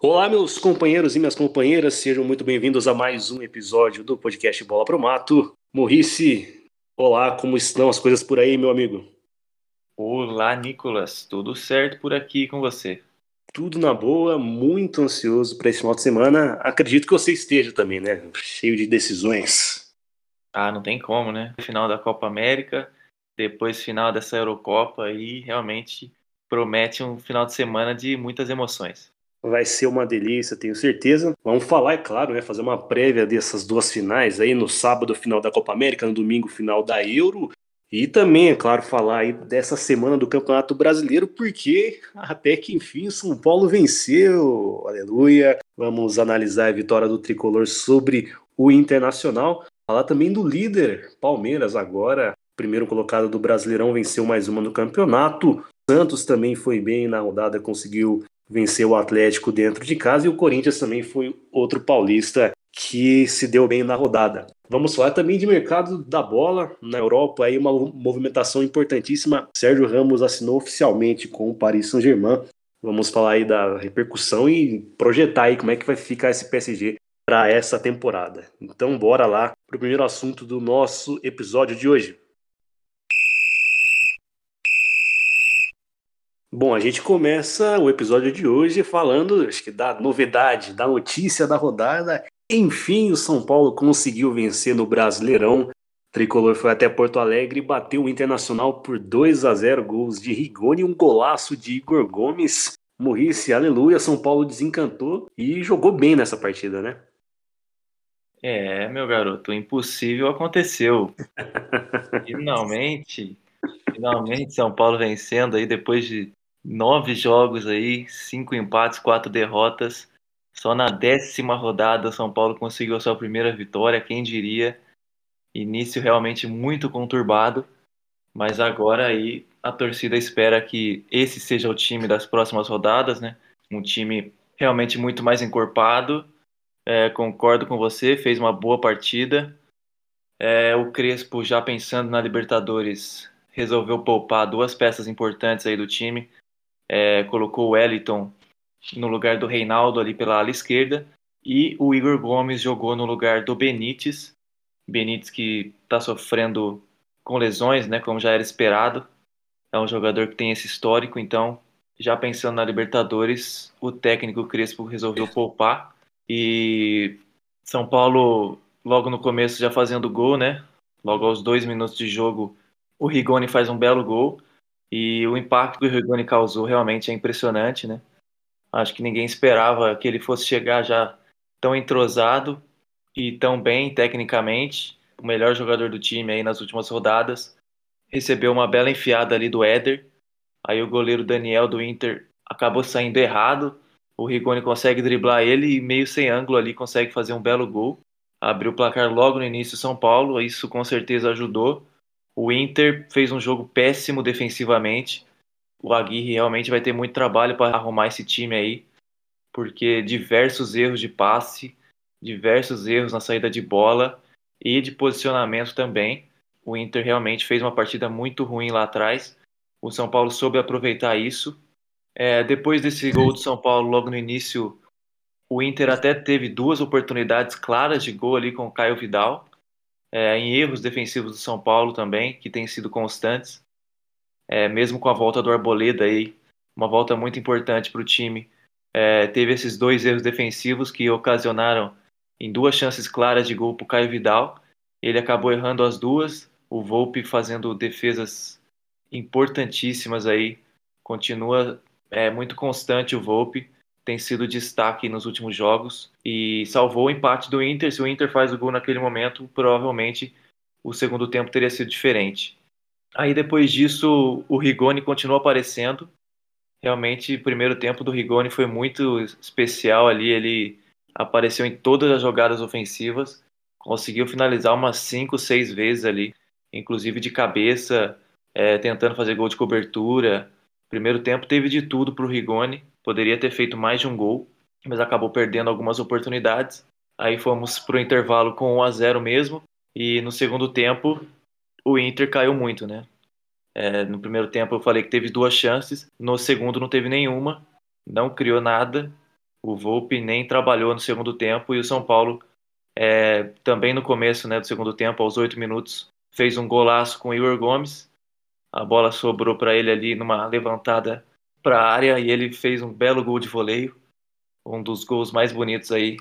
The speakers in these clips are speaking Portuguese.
Olá, meus companheiros e minhas companheiras, sejam muito bem-vindos a mais um episódio do podcast Bola Pro Mato. Morrice, olá, como estão as coisas por aí, meu amigo? Olá, Nicolas, tudo certo por aqui com você? Tudo na boa, muito ansioso para esse final de semana. Acredito que você esteja também, né? Cheio de decisões. Ah, não tem como, né? Final da Copa América, depois final dessa Eurocopa aí realmente promete um final de semana de muitas emoções. Vai ser uma delícia, tenho certeza. Vamos falar, é claro, né? Fazer uma prévia dessas duas finais aí no sábado, final da Copa América, no domingo, final da Euro. E também, é claro, falar aí dessa semana do Campeonato Brasileiro, porque até que enfim São Paulo venceu. Aleluia! Vamos analisar a vitória do tricolor sobre o Internacional. Falar também do líder, Palmeiras, agora, primeiro colocado do Brasileirão, venceu mais uma no campeonato. Santos também foi bem na rodada, conseguiu vencer o Atlético dentro de casa e o Corinthians também foi outro paulista que se deu bem na rodada. Vamos falar também de mercado da bola na Europa, aí uma movimentação importantíssima. Sérgio Ramos assinou oficialmente com o Paris Saint-Germain. Vamos falar aí da repercussão e projetar aí como é que vai ficar esse PSG para essa temporada. Então bora lá para o primeiro assunto do nosso episódio de hoje. Bom, a gente começa o episódio de hoje falando, acho que da novidade, da notícia da rodada. Enfim, o São Paulo conseguiu vencer no Brasileirão. O tricolor foi até Porto Alegre e bateu o Internacional por 2 a 0 gols de Rigoni e um golaço de Igor Gomes. Morrice, aleluia, São Paulo desencantou e jogou bem nessa partida, né? É, meu garoto, o impossível aconteceu. finalmente, finalmente São Paulo vencendo aí depois de nove jogos aí, cinco empates, quatro derrotas. Só na décima rodada, São Paulo conseguiu a sua primeira vitória, quem diria? Início realmente muito conturbado, mas agora aí a torcida espera que esse seja o time das próximas rodadas, né? Um time realmente muito mais encorpado. É, concordo com você, fez uma boa partida. É, o Crespo, já pensando na Libertadores, resolveu poupar duas peças importantes aí do time é, colocou o Wellington no lugar do Reinaldo ali pela ala esquerda e o Igor Gomes jogou no lugar do Benítez. Benítez que está sofrendo com lesões, né, como já era esperado. É um jogador que tem esse histórico, então já pensando na Libertadores, o técnico Crespo resolveu poupar e São Paulo logo no começo já fazendo gol, né? Logo aos dois minutos de jogo, o Rigoni faz um belo gol e o impacto que o Rigoni causou realmente é impressionante, né? Acho que ninguém esperava que ele fosse chegar já tão entrosado e tão bem tecnicamente, o melhor jogador do time aí nas últimas rodadas. Recebeu uma bela enfiada ali do Éder. Aí o goleiro Daniel do Inter acabou saindo errado. O Rigoni consegue driblar ele e meio sem ângulo ali consegue fazer um belo gol. Abriu o placar logo no início São Paulo, isso com certeza ajudou. O Inter fez um jogo péssimo defensivamente. O Aguirre realmente vai ter muito trabalho para arrumar esse time aí, porque diversos erros de passe, diversos erros na saída de bola e de posicionamento também. O Inter realmente fez uma partida muito ruim lá atrás. O São Paulo soube aproveitar isso. É, depois desse gol do São Paulo, logo no início, o Inter até teve duas oportunidades claras de gol ali com o Caio Vidal é, em erros defensivos do São Paulo também, que têm sido constantes. É, mesmo com a volta do Arboleda aí, uma volta muito importante para o time. É, teve esses dois erros defensivos que ocasionaram em duas chances claras de gol para o Caio Vidal. Ele acabou errando as duas. O Volpe fazendo defesas importantíssimas aí. Continua é, muito constante o Volpe tem sido destaque nos últimos jogos e salvou o empate do Inter. Se o Inter faz o gol naquele momento, provavelmente o segundo tempo teria sido diferente. Aí depois disso, o Rigoni continuou aparecendo. Realmente, o primeiro tempo do Rigoni foi muito especial ali. Ele apareceu em todas as jogadas ofensivas, conseguiu finalizar umas 5, 6 vezes ali, inclusive de cabeça, é, tentando fazer gol de cobertura. Primeiro tempo teve de tudo para o Rigoni poderia ter feito mais de um gol, mas acabou perdendo algumas oportunidades. Aí fomos para o intervalo com 1 a 0 mesmo, e no segundo tempo o Inter caiu muito, né? É, no primeiro tempo eu falei que teve duas chances, no segundo não teve nenhuma, não criou nada, O Volpe nem trabalhou no segundo tempo e o São Paulo é, também no começo né, do segundo tempo, aos oito minutos, fez um golaço com o Igor Gomes. A bola sobrou para ele ali numa levantada para a área e ele fez um belo gol de voleio, um dos gols mais bonitos aí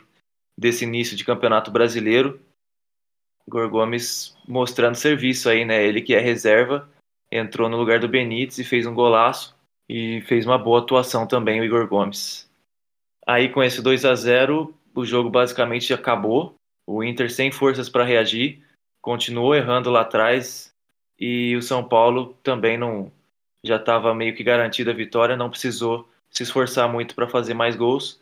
desse início de campeonato brasileiro. Igor Gomes mostrando serviço aí, né? Ele que é reserva, entrou no lugar do Benítez e fez um golaço e fez uma boa atuação também o Igor Gomes. Aí com esse 2 a 0, o jogo basicamente acabou. O Inter sem forças para reagir, continuou errando lá atrás e o São Paulo também não já estava meio que garantida a vitória, não precisou se esforçar muito para fazer mais gols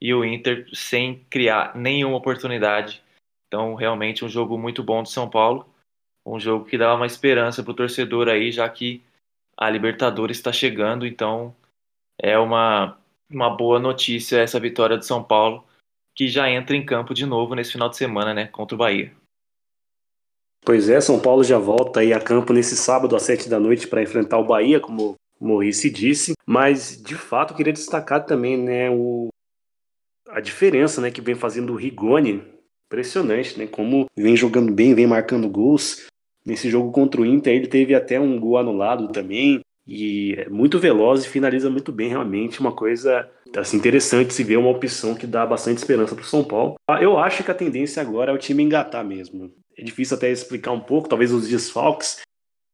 e o Inter sem criar nenhuma oportunidade. Então, realmente um jogo muito bom do São Paulo, um jogo que dá uma esperança para o torcedor aí, já que a Libertadores está chegando, então é uma, uma boa notícia essa vitória do São Paulo, que já entra em campo de novo nesse final de semana, né, contra o Bahia. Pois é, São Paulo já volta aí a campo nesse sábado às sete da noite para enfrentar o Bahia, como o Maurice disse, mas de fato queria destacar também, né, o, a diferença, né, que vem fazendo o Rigoni, impressionante, né, como vem jogando bem, vem marcando gols, Nesse jogo contra o Inter, ele teve até um gol anulado também. E é muito veloz e finaliza muito bem, realmente. Uma coisa assim, interessante se ver uma opção que dá bastante esperança para o São Paulo. Eu acho que a tendência agora é o time engatar mesmo. É difícil até explicar um pouco, talvez os desfalques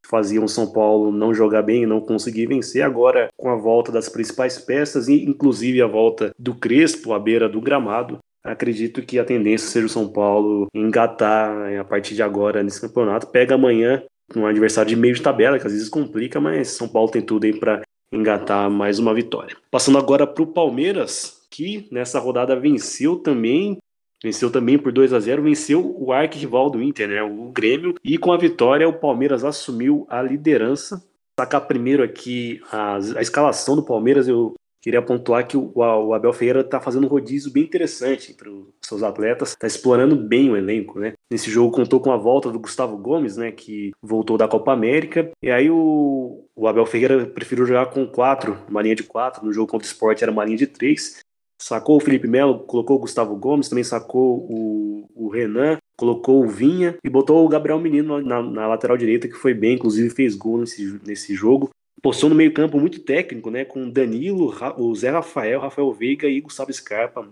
faziam o São Paulo não jogar bem e não conseguir vencer. Agora, com a volta das principais peças, inclusive a volta do Crespo à beira do gramado, Acredito que a tendência seja o São Paulo engatar eh, a partir de agora nesse campeonato. Pega amanhã um adversário de meio de tabela, que às vezes complica, mas São Paulo tem tudo aí para engatar mais uma vitória. Passando agora para o Palmeiras, que nessa rodada venceu também, venceu também por 2 a 0, venceu o arquirrival do Inter, né, o Grêmio, e com a vitória o Palmeiras assumiu a liderança. Sacar primeiro aqui a, a escalação do Palmeiras, eu Queria pontuar que o, o Abel Ferreira está fazendo um rodízio bem interessante para os seus atletas, está explorando bem o elenco, né? Nesse jogo contou com a volta do Gustavo Gomes, né, que voltou da Copa América, e aí o, o Abel Ferreira preferiu jogar com quatro, uma linha de quatro, no jogo contra o Sport era uma linha de três, sacou o Felipe Melo, colocou o Gustavo Gomes, também sacou o, o Renan, colocou o Vinha e botou o Gabriel Menino na, na, lateral direita, que foi bem, inclusive fez gol nesse, nesse jogo postou no meio-campo muito técnico, né? Com Danilo, o Zé Rafael, Rafael Veiga e Gustavo Scarpa.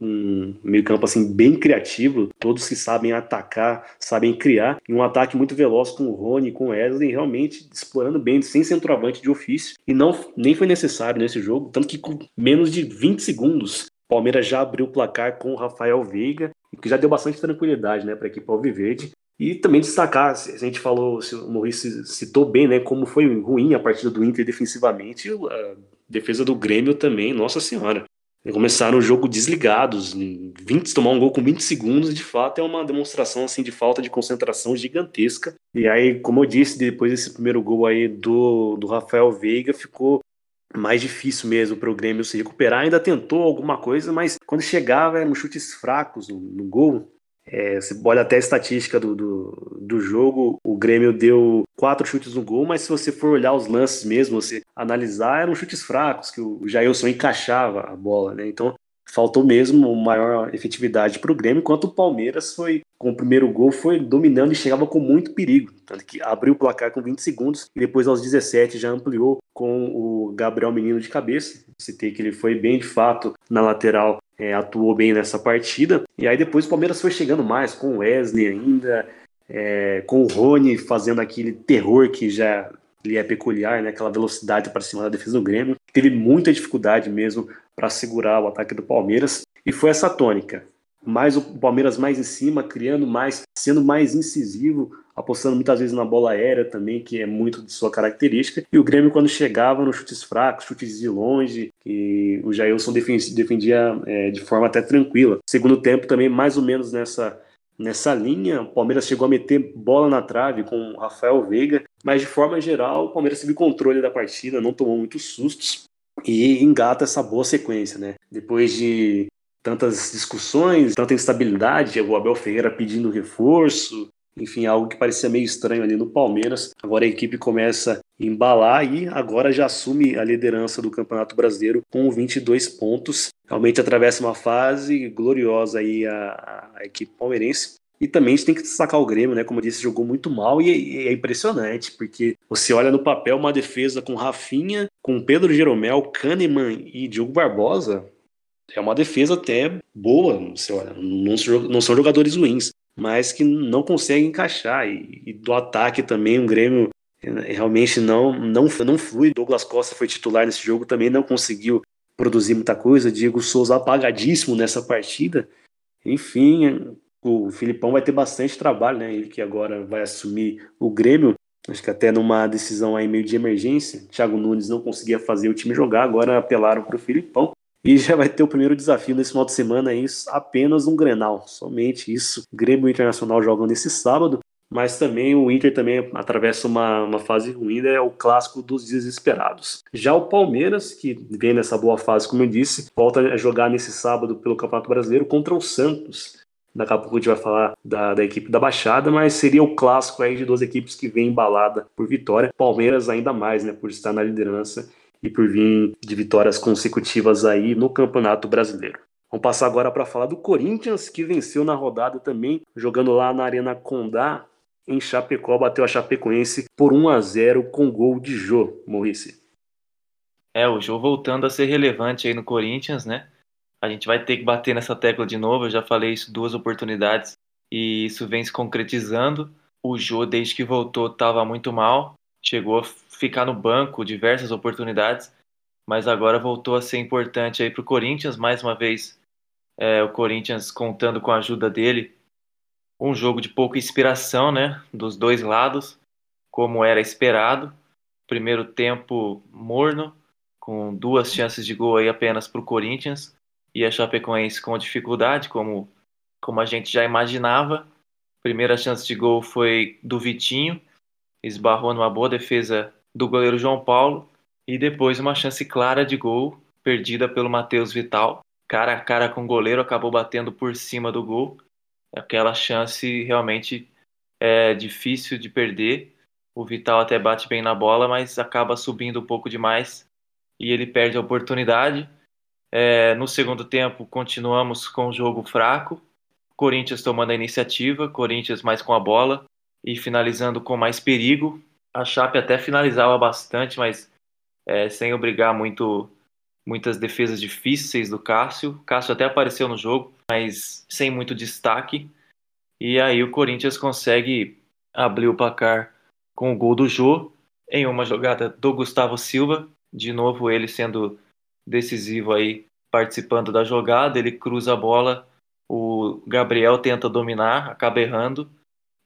Um meio-campo assim bem criativo, todos que sabem atacar, sabem criar, e um ataque muito veloz com o Rony, com o Wesley, realmente explorando bem, sem centroavante de ofício, e não nem foi necessário nesse jogo, tanto que com menos de 20 segundos o Palmeiras já abriu o placar com o Rafael Veiga, que já deu bastante tranquilidade né, para a equipe Alviverde. E também destacar, a gente falou, o Maurício citou bem, né, como foi ruim a partida do Inter defensivamente, a defesa do Grêmio também, nossa senhora. Começaram o jogo desligados, 20, tomar um gol com 20 segundos, de fato é uma demonstração assim de falta de concentração gigantesca. E aí, como eu disse, depois desse primeiro gol aí do, do Rafael Veiga, ficou mais difícil mesmo para o Grêmio se recuperar. Ainda tentou alguma coisa, mas quando chegava eram chutes fracos no, no gol. É, você olha até a estatística do, do, do, jogo, o Grêmio deu quatro chutes no gol, mas se você for olhar os lances mesmo, você analisar, eram chutes fracos, que o Jailson encaixava a bola, né? Então faltou mesmo maior efetividade para o Grêmio, enquanto o Palmeiras foi, com o primeiro gol, foi dominando e chegava com muito perigo. Tanto que abriu o placar com 20 segundos e depois aos 17 já ampliou com o Gabriel Menino de cabeça. Citei que ele foi bem de fato na lateral é, atuou bem nessa partida. E aí depois o Palmeiras foi chegando mais, com o Wesley ainda, é, com o Rony fazendo aquele terror que já lhe é peculiar, né? aquela velocidade para cima da defesa do Grêmio. Teve muita dificuldade mesmo para segurar o ataque do Palmeiras. E foi essa tônica. Mais o Palmeiras mais em cima, criando mais, sendo mais incisivo, apostando muitas vezes na bola aérea também, que é muito de sua característica. E o Grêmio, quando chegava nos chutes fracos, chutes de longe, que o Jailson defendia é, de forma até tranquila. Segundo tempo também, mais ou menos nessa, nessa linha, o Palmeiras chegou a meter bola na trave com o Rafael Veiga, mas de forma geral, o Palmeiras teve controle da partida, não tomou muitos sustos e engata essa boa sequência, né? Depois de tantas discussões, tanta instabilidade, o Abel Ferreira pedindo reforço, enfim, algo que parecia meio estranho ali no Palmeiras. Agora a equipe começa a embalar e agora já assume a liderança do Campeonato Brasileiro com 22 pontos. Realmente atravessa uma fase gloriosa aí a, a equipe palmeirense. E também a gente tem que destacar o Grêmio, né? Como eu disse, jogou muito mal e é impressionante, porque você olha no papel uma defesa com Rafinha, com Pedro Jeromel, Kahneman e Diogo Barbosa. É uma defesa até boa, você olha, não, não são jogadores ruins, mas que não conseguem encaixar. E, e do ataque também, o Grêmio eh, realmente não, não, não flui. Douglas Costa foi titular nesse jogo, também não conseguiu produzir muita coisa. Diego Souza apagadíssimo nessa partida. Enfim, o Filipão vai ter bastante trabalho, né? Ele que agora vai assumir o Grêmio, acho que até numa decisão aí meio de emergência. Thiago Nunes não conseguia fazer o time jogar, agora apelaram para o Filipão. E já vai ter o primeiro desafio nesse final de semana, isso apenas um Grenal, somente isso. Grêmio Internacional jogam nesse sábado, mas também o Inter também atravessa uma, uma fase ruim, é o clássico dos desesperados. Já o Palmeiras, que vem nessa boa fase, como eu disse, volta a jogar nesse sábado pelo Campeonato Brasileiro contra o Santos. Daqui a pouco a gente vai falar da, da equipe da Baixada, mas seria o clássico aí de duas equipes que vem embalada por vitória. Palmeiras ainda mais, né, por estar na liderança e por vir de vitórias consecutivas aí no Campeonato Brasileiro. Vamos passar agora para falar do Corinthians, que venceu na rodada também, jogando lá na Arena Condá, em Chapecó, bateu a Chapecoense por 1 a 0 com gol de Jô, Maurice. É, o Jô voltando a ser relevante aí no Corinthians, né? A gente vai ter que bater nessa tecla de novo. Eu já falei isso duas oportunidades e isso vem se concretizando. O Jô, desde que voltou, estava muito mal. Chegou ficar no banco diversas oportunidades, mas agora voltou a ser importante aí para o Corinthians. Mais uma vez, é, o Corinthians contando com a ajuda dele. Um jogo de pouca inspiração, né? Dos dois lados, como era esperado. Primeiro tempo morno, com duas chances de gol aí apenas para o Corinthians e a Chapecoense com dificuldade, como, como a gente já imaginava. Primeira chance de gol foi do Vitinho, esbarrou numa boa defesa do goleiro João Paulo, e depois uma chance clara de gol, perdida pelo Matheus Vital. Cara a cara com o goleiro, acabou batendo por cima do gol. Aquela chance realmente é difícil de perder. O Vital até bate bem na bola, mas acaba subindo um pouco demais e ele perde a oportunidade. É, no segundo tempo, continuamos com o jogo fraco. Corinthians tomando a iniciativa, Corinthians mais com a bola e finalizando com mais perigo. A Chape até finalizava bastante, mas é, sem obrigar muito muitas defesas difíceis do Cássio. Cássio até apareceu no jogo, mas sem muito destaque. E aí o Corinthians consegue abrir o placar com o gol do Jô em uma jogada do Gustavo Silva, de novo ele sendo decisivo aí participando da jogada, ele cruza a bola, o Gabriel tenta dominar, acaba errando,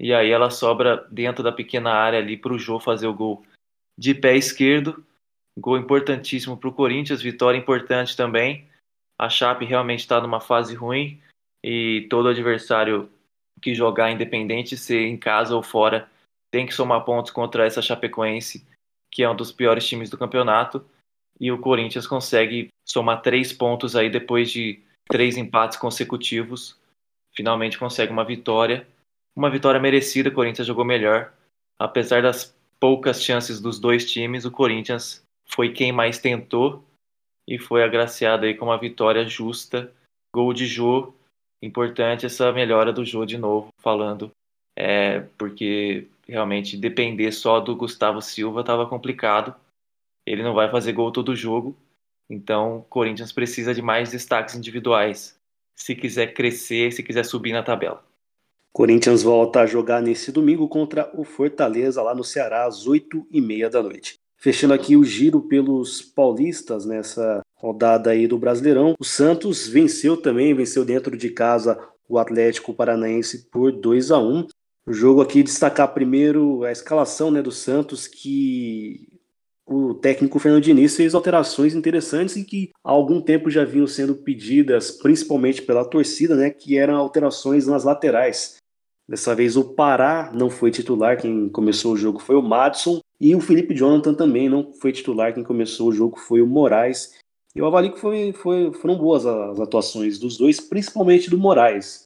e aí ela sobra dentro da pequena área ali para o Jô fazer o gol de pé esquerdo. Gol importantíssimo para o Corinthians, vitória importante também. A Chape realmente está numa fase ruim e todo adversário que jogar independente, se em casa ou fora, tem que somar pontos contra essa Chapecoense, que é um dos piores times do campeonato e o Corinthians consegue somar três pontos aí depois de três empates consecutivos. Finalmente consegue uma vitória. Uma vitória merecida, o Corinthians jogou melhor. Apesar das poucas chances dos dois times, o Corinthians foi quem mais tentou e foi agraciado aí com uma vitória justa. Gol de Jô, importante essa melhora do Jô de novo, falando, é, porque realmente depender só do Gustavo Silva estava complicado ele não vai fazer gol todo jogo. Então, o Corinthians precisa de mais destaques individuais se quiser crescer, se quiser subir na tabela. Corinthians volta a jogar nesse domingo contra o Fortaleza, lá no Ceará, às 8h30 da noite. Fechando aqui o giro pelos paulistas nessa rodada aí do Brasileirão. O Santos venceu também, venceu dentro de casa o Atlético Paranaense por 2 a 1 O jogo aqui destacar primeiro a escalação né, do Santos, que o técnico Fernando Diniz fez alterações interessantes e que há algum tempo já vinham sendo pedidas, principalmente pela torcida, né, que eram alterações nas laterais. Dessa vez o Pará não foi titular, quem começou o jogo foi o Madison, e o Felipe Jonathan também não foi titular, quem começou o jogo foi o Moraes. Eu avalio que foi, foi, foram boas as atuações dos dois, principalmente do Moraes.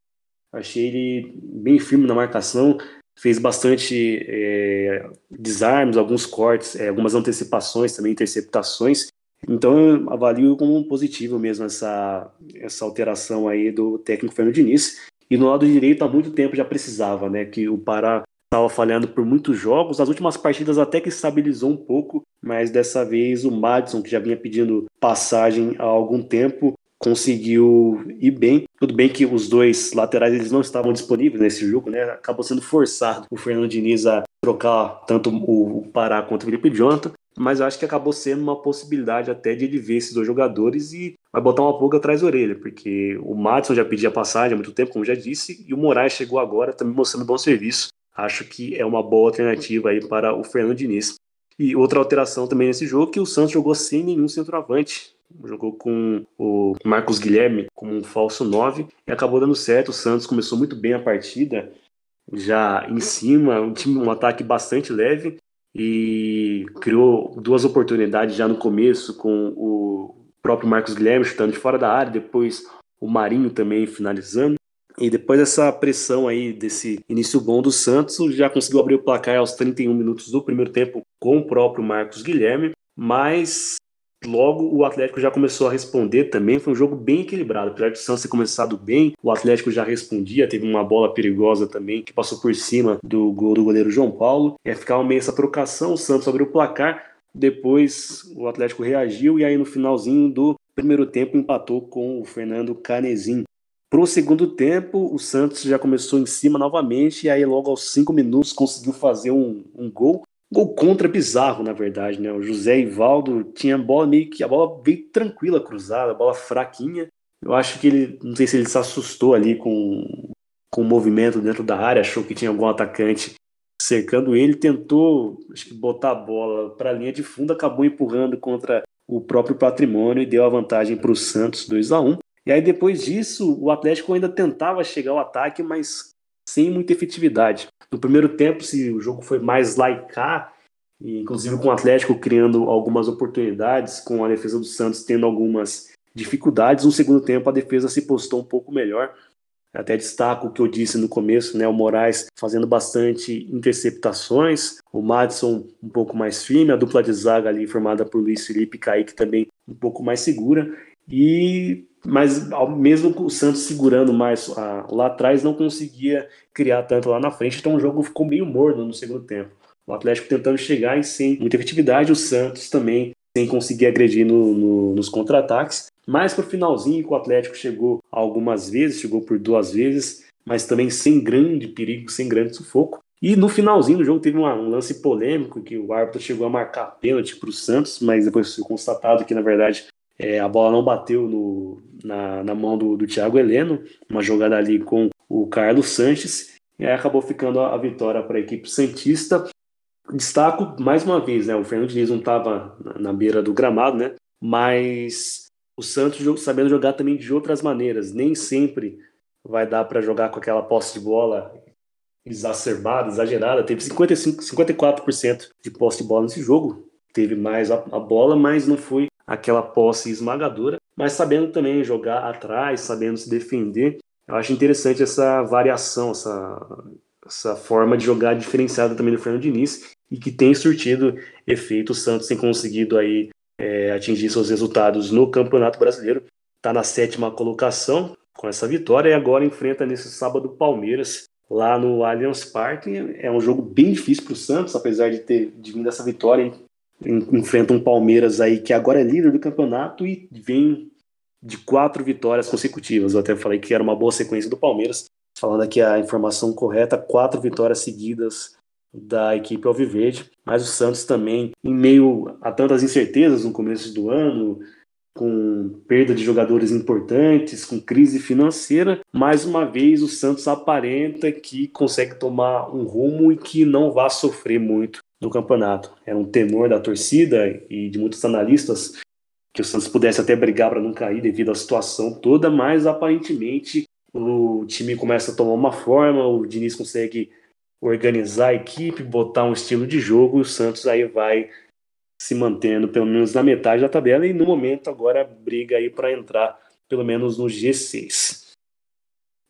Achei ele bem firme na marcação, fez bastante é, desarmes, alguns cortes, é, algumas antecipações também, interceptações. Então eu avalio como positivo mesmo essa, essa alteração aí do técnico Fernando Diniz. E no lado direito há muito tempo já precisava, né? Que o Pará estava falhando por muitos jogos. As últimas partidas até que estabilizou um pouco, mas dessa vez o Madison, que já vinha pedindo passagem há algum tempo, conseguiu ir bem. Tudo bem que os dois laterais eles não estavam disponíveis nesse jogo, né? Acabou sendo forçado o Fernando Diniz a trocar tanto o Pará quanto o Felipe Jonathan, mas eu acho que acabou sendo uma possibilidade até de ele ver esses dois jogadores e vai botar uma pulga atrás da orelha, porque o Madison já pedia passagem há muito tempo, como já disse, e o Moraes chegou agora também mostrando bom serviço. Acho que é uma boa alternativa aí para o Fernando Diniz. E outra alteração também nesse jogo que o Santos jogou sem nenhum centroavante. Jogou com o Marcos Guilherme como um falso 9 e acabou dando certo. O Santos começou muito bem a partida, já em cima, um time um ataque bastante leve e criou duas oportunidades já no começo com o próprio Marcos Guilherme chutando de fora da área, depois o Marinho também finalizando. E depois dessa pressão aí, desse início bom do Santos, já conseguiu abrir o placar aos 31 minutos do primeiro tempo com o próprio Marcos Guilherme, mas logo o Atlético já começou a responder também. Foi um jogo bem equilibrado. Apesar de o Santos ter começado bem, o Atlético já respondia. Teve uma bola perigosa também que passou por cima do gol do goleiro João Paulo. Ia ficar meio essa trocação. O Santos abriu o placar. Depois o Atlético reagiu e aí no finalzinho do primeiro tempo empatou com o Fernando Canezin. Para o segundo tempo, o Santos já começou em cima novamente, e aí logo aos cinco minutos conseguiu fazer um, um gol. Gol contra bizarro, na verdade, né? O José Ivaldo tinha a bola meio que. A bola veio tranquila, cruzada, a bola fraquinha. Eu acho que ele. Não sei se ele se assustou ali com, com o movimento dentro da área, achou que tinha algum atacante cercando ele, tentou acho que botar a bola para a linha de fundo, acabou empurrando contra o próprio patrimônio e deu a vantagem para o Santos 2 a 1 e aí depois disso, o Atlético ainda tentava chegar ao ataque, mas sem muita efetividade. No primeiro tempo, se o jogo foi mais laicar, inclusive com o Atlético criando algumas oportunidades, com a defesa do Santos tendo algumas dificuldades, no segundo tempo a defesa se postou um pouco melhor. Até destaco o que eu disse no começo, né? O Moraes fazendo bastante interceptações, o Madison um pouco mais firme, a dupla de zaga ali formada por Luiz Felipe e Kaique também um pouco mais segura. E mas mesmo o Santos segurando mais a, lá atrás, não conseguia criar tanto lá na frente, então o jogo ficou meio morno no segundo tempo. O Atlético tentando chegar e sem muita efetividade, o Santos também sem conseguir agredir no, no, nos contra-ataques. Mais para o finalzinho, o Atlético chegou algumas vezes, chegou por duas vezes, mas também sem grande perigo, sem grande sufoco. E no finalzinho do jogo teve uma, um lance polêmico que o árbitro chegou a marcar pênalti para o Santos, mas depois foi constatado que na verdade é, a bola não bateu no, na, na mão do, do Thiago Heleno, uma jogada ali com o Carlos Sanches, e aí acabou ficando a, a vitória para a equipe Santista. Destaco mais uma vez, né, o Fernando Diniz não estava na, na, beira do gramado, né, mas o Santos sabendo jogar também de outras maneiras, nem sempre vai dar para jogar com aquela posse de bola exacerbada, exagerada, teve 55, 54% de posse de bola nesse jogo, teve mais a, a bola, mas não foi aquela posse esmagadora, mas sabendo também jogar atrás, sabendo se defender. Eu acho interessante essa variação, essa, essa forma de jogar diferenciada também do Fernando Diniz e que tem surtido efeito. O Santos tem conseguido aí é, atingir seus resultados no Campeonato Brasileiro. Está na sétima colocação com essa vitória e agora enfrenta nesse sábado o Palmeiras lá no Allianz Parque. É um jogo bem difícil para o Santos, apesar de ter de vindo essa vitória enfrenta um Palmeiras aí que agora é líder do campeonato e vem de quatro vitórias consecutivas. Eu até falei que era uma boa sequência do Palmeiras. Falando aqui a informação correta, quatro vitórias seguidas da equipe Alviverde, mas o Santos também, em meio a tantas incertezas no começo do ano, com perda de jogadores importantes, com crise financeira, mais uma vez o Santos aparenta que consegue tomar um rumo e que não vai sofrer muito no campeonato. Era um temor da torcida e de muitos analistas que o Santos pudesse até brigar para não cair devido à situação toda, mas aparentemente o time começa a tomar uma forma, o Diniz consegue organizar a equipe, botar um estilo de jogo e o Santos aí vai se mantendo pelo menos na metade da tabela e no momento agora briga aí para entrar pelo menos no G6.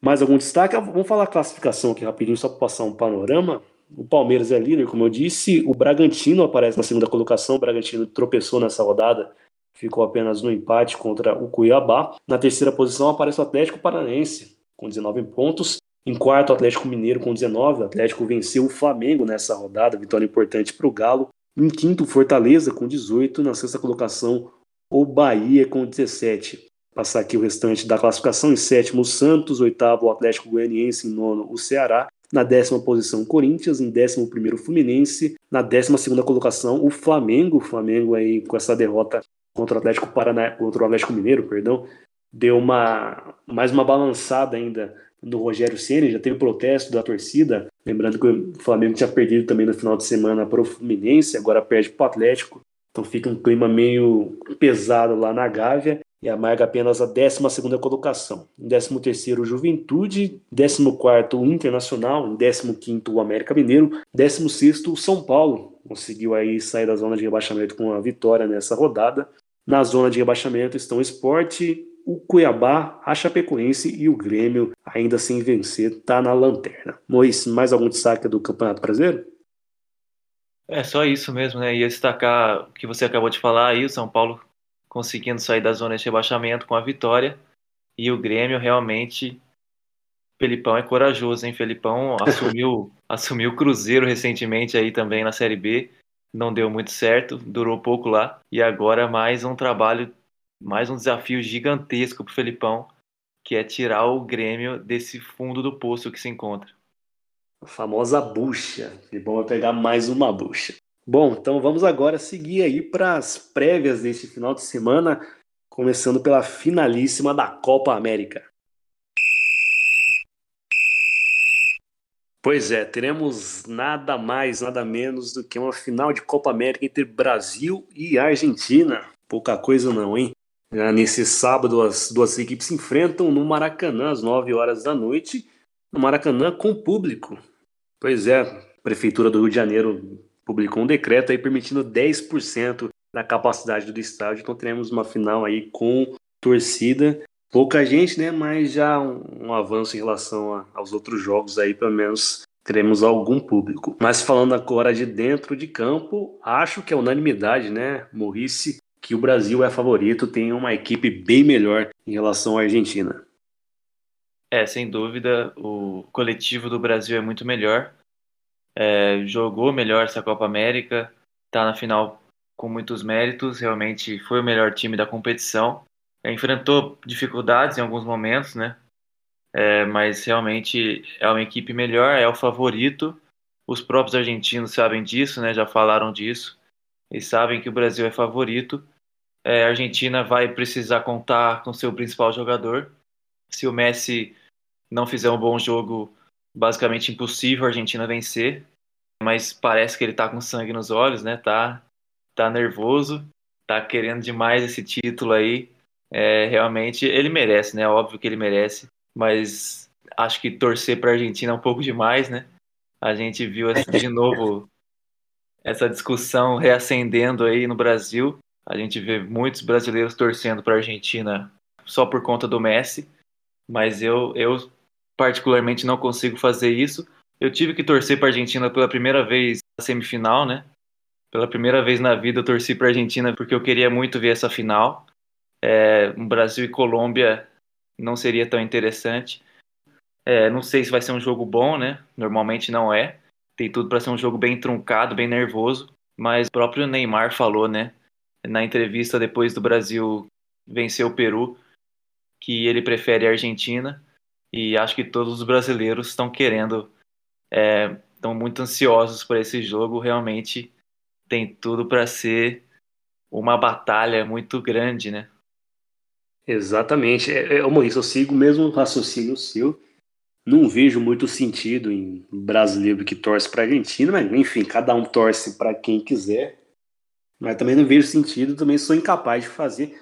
Mais algum destaque? Vamos falar a classificação aqui rapidinho, só para passar um panorama. O Palmeiras é líder, como eu disse. O Bragantino aparece na segunda colocação. O Bragantino tropeçou nessa rodada, ficou apenas no empate contra o Cuiabá. Na terceira posição aparece o Atlético Paranaense, com 19 pontos. Em quarto, o Atlético Mineiro com 19. O Atlético venceu o Flamengo nessa rodada, vitória importante para o Galo. Em quinto, Fortaleza com 18. Na sexta colocação, o Bahia com 17. Passar aqui o restante da classificação. Em sétimo, o Santos. Oitavo, o Atlético Goianiense. Em nono, o Ceará. Na décima posição, Corinthians. Em décimo primeiro, Fluminense. Na décima segunda colocação, o Flamengo. O Flamengo aí com essa derrota contra o Atlético Paraná, contra o Atlético Mineiro, perdão, deu uma mais uma balançada ainda no Rogério Ceni, já teve protesto da torcida, lembrando que o Flamengo tinha perdido também no final de semana para o Fluminense, agora perde para o Atlético, então fica um clima meio pesado lá na Gávea e amarga apenas a 12 colocação. Em 13 o Juventude, 14 o Internacional, em 15 o América Mineiro, 16 o São Paulo, conseguiu aí sair da zona de rebaixamento com uma vitória nessa rodada. Na zona de rebaixamento estão o Esporte, o Cuiabá, a Chapecoense e o Grêmio, ainda sem vencer, está na lanterna. Mois, mais algum destaque do Campeonato Brasileiro? É só isso mesmo, né? Ia destacar o que você acabou de falar aí, o São Paulo conseguindo sair da zona de rebaixamento com a vitória. E o Grêmio realmente. Felipão é corajoso, hein? Felipão assumiu, assumiu o Cruzeiro recentemente aí também na Série B. Não deu muito certo, durou pouco lá. E agora mais um trabalho mais um desafio gigantesco para o Felipão, que é tirar o Grêmio desse fundo do poço que se encontra. A famosa bucha. Felipão vai pegar mais uma bucha. Bom, então vamos agora seguir aí para as prévias deste final de semana, começando pela finalíssima da Copa América. Pois é, teremos nada mais, nada menos do que uma final de Copa América entre Brasil e Argentina. Pouca coisa não, hein? Nesse sábado, as duas equipes se enfrentam no Maracanã, às 9 horas da noite, no Maracanã com público. Pois é, Prefeitura do Rio de Janeiro publicou um decreto aí permitindo 10% da capacidade do estádio, então teremos uma final aí com torcida. Pouca gente, né? Mas já um, um avanço em relação a, aos outros jogos aí, pelo menos teremos algum público. Mas falando agora de dentro de campo, acho que é unanimidade, né? Morrice que o Brasil é favorito, tem uma equipe bem melhor em relação à Argentina. É, sem dúvida, o coletivo do Brasil é muito melhor. É, jogou melhor essa Copa América, está na final com muitos méritos, realmente foi o melhor time da competição. É, enfrentou dificuldades em alguns momentos, né? É, mas realmente é uma equipe melhor, é o favorito. Os próprios argentinos sabem disso, né? Já falaram disso. Eles sabem que o Brasil é favorito é, a Argentina vai precisar contar com seu principal jogador. Se o Messi não fizer um bom jogo, basicamente impossível a Argentina vencer. Mas parece que ele tá com sangue nos olhos, né? Tá, tá nervoso, tá querendo demais esse título aí. É, realmente ele merece, né? Óbvio que ele merece, mas acho que torcer para a Argentina é um pouco demais, né? A gente viu de novo essa discussão reacendendo aí no Brasil a gente vê muitos brasileiros torcendo para a Argentina só por conta do Messi, mas eu, eu particularmente não consigo fazer isso. Eu tive que torcer para a Argentina pela primeira vez na semifinal, né? Pela primeira vez na vida eu torci para a Argentina porque eu queria muito ver essa final. É, Brasil e Colômbia não seria tão interessante. É, não sei se vai ser um jogo bom, né? Normalmente não é. Tem tudo para ser um jogo bem truncado, bem nervoso. Mas o próprio Neymar falou, né? na entrevista depois do Brasil vencer o Peru, que ele prefere a Argentina e acho que todos os brasileiros estão querendo, é, estão muito ansiosos por esse jogo. Realmente tem tudo para ser uma batalha muito grande, né? Exatamente. É, é, Maurício, eu sigo o mesmo raciocínio seu. Não vejo muito sentido em brasileiro que torce para Argentina, mas enfim, cada um torce para quem quiser. Mas também não vejo sentido, também sou incapaz de fazer.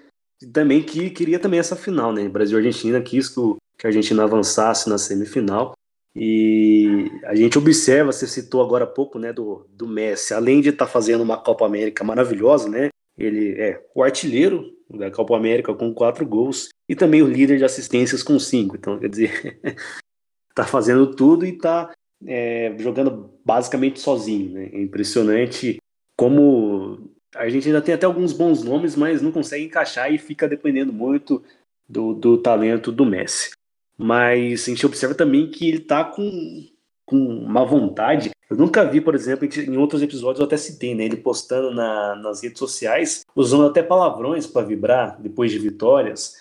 Também que queria também essa final, né? Brasil Argentina quis que, o, que a Argentina avançasse na semifinal. E a gente observa, você citou agora há pouco, né, do, do Messi, além de estar tá fazendo uma Copa América maravilhosa, né? Ele é o artilheiro da Copa América com quatro gols e também o líder de assistências com cinco. Então, quer dizer, tá fazendo tudo e tá é, jogando basicamente sozinho. Né? É impressionante como a gente ainda tem até alguns bons nomes, mas não consegue encaixar e fica dependendo muito do, do talento do Messi. Mas a gente observa também que ele tá com, com uma vontade. Eu nunca vi, por exemplo, em outros episódios eu até citei, né? Ele postando na, nas redes sociais, usando até palavrões para vibrar depois de vitórias.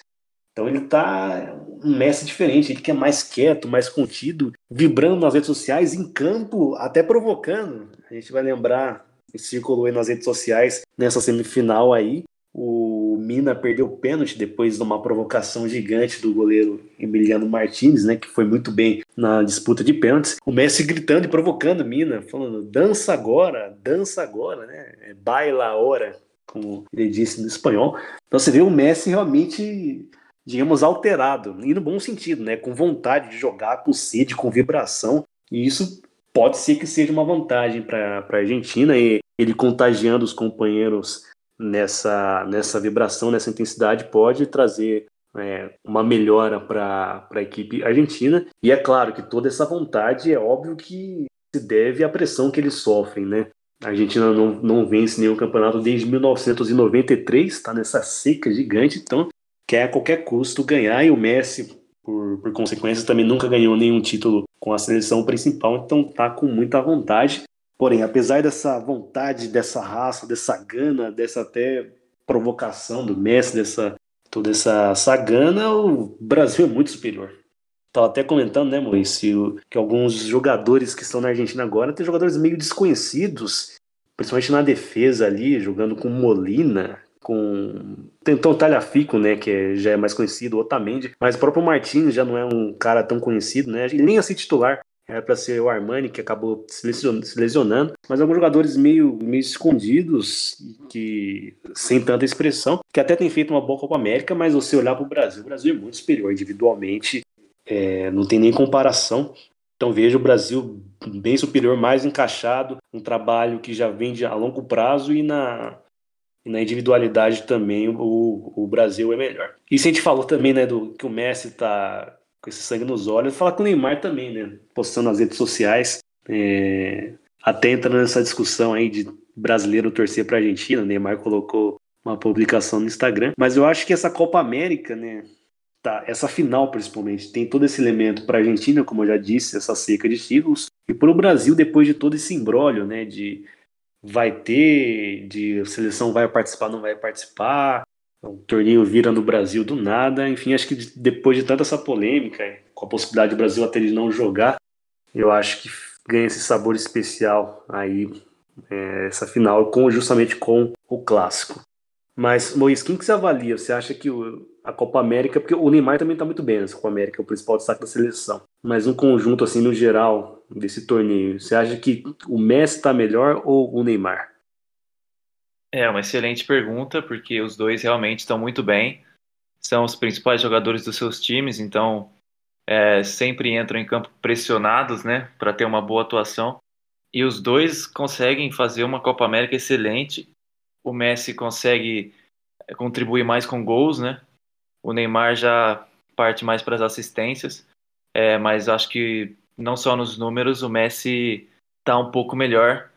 Então ele tá um Messi diferente, ele que é mais quieto, mais contido, vibrando nas redes sociais, em campo, até provocando. A gente vai lembrar, circulou aí nas redes sociais nessa semifinal aí, o Mina perdeu o pênalti depois de uma provocação gigante do goleiro Emiliano Martinez, né, que foi muito bem na disputa de pênaltis. O Messi gritando e provocando Mina, falando: dança agora, dança agora, né? É baila hora, como ele disse no espanhol. Então você vê o Messi realmente digamos, alterado, e no bom sentido, né? Com vontade de jogar, com sede, com vibração. E isso pode ser que seja uma vantagem para a Argentina e ele contagiando os companheiros nessa, nessa vibração, nessa intensidade, pode trazer é, uma melhora para a equipe argentina. E é claro que toda essa vontade é óbvio que se deve à pressão que eles sofrem, né? A Argentina não, não vence nenhum campeonato desde 1993, está nessa seca gigante, então quer a qualquer custo ganhar, e o Messi, por, por consequência, também nunca ganhou nenhum título com a seleção principal, então tá com muita vontade. Porém, apesar dessa vontade, dessa raça, dessa gana, dessa até provocação do Messi, dessa toda essa, gana, o Brasil é muito superior. Estava até comentando, né, Maurício, que alguns jogadores que estão na Argentina agora tem jogadores meio desconhecidos, principalmente na defesa ali, jogando com Molina, com tentou o Talhafico, né, que é, já é mais conhecido, Otamendi, mas o próprio Martins já não é um cara tão conhecido, né, ele nem assim titular, era para ser o Armani, que acabou se lesionando, mas alguns jogadores meio, meio escondidos, que sem tanta expressão, que até tem feito uma boa Copa América, mas você olhar para o Brasil, o Brasil é muito superior individualmente, é, não tem nem comparação. Então vejo o Brasil bem superior, mais encaixado, um trabalho que já vem a longo prazo e na, e na individualidade também o, o Brasil é melhor. E se a gente falou também, né, do que o Messi tá com esse sangue nos olhos, fala com o Neymar também, né, postando nas redes sociais, é, até entrando nessa discussão aí de brasileiro torcer para a Argentina, o Neymar colocou uma publicação no Instagram, mas eu acho que essa Copa América, né, tá, essa final principalmente, tem todo esse elemento para a Argentina, como eu já disse, essa seca de títulos, e para o Brasil depois de todo esse imbróglio, né, de vai ter, de seleção vai participar, não vai participar, o torneio vira no Brasil do nada. Enfim, acho que depois de tanta essa polêmica, com a possibilidade do Brasil até de não jogar, eu acho que ganha esse sabor especial aí, é, essa final, com, justamente com o clássico. Mas, Moisés, quem que você avalia? Você acha que o, a Copa América, porque o Neymar também está muito bem nessa Copa América, é o principal destaque da seleção. Mas um conjunto, assim, no geral, desse torneio, você acha que o Messi está melhor ou o Neymar? É uma excelente pergunta, porque os dois realmente estão muito bem. São os principais jogadores dos seus times, então é, sempre entram em campo pressionados, né, para ter uma boa atuação. E os dois conseguem fazer uma Copa América excelente. O Messi consegue é, contribuir mais com gols, né? O Neymar já parte mais para as assistências, é, mas acho que não só nos números, o Messi está um pouco melhor,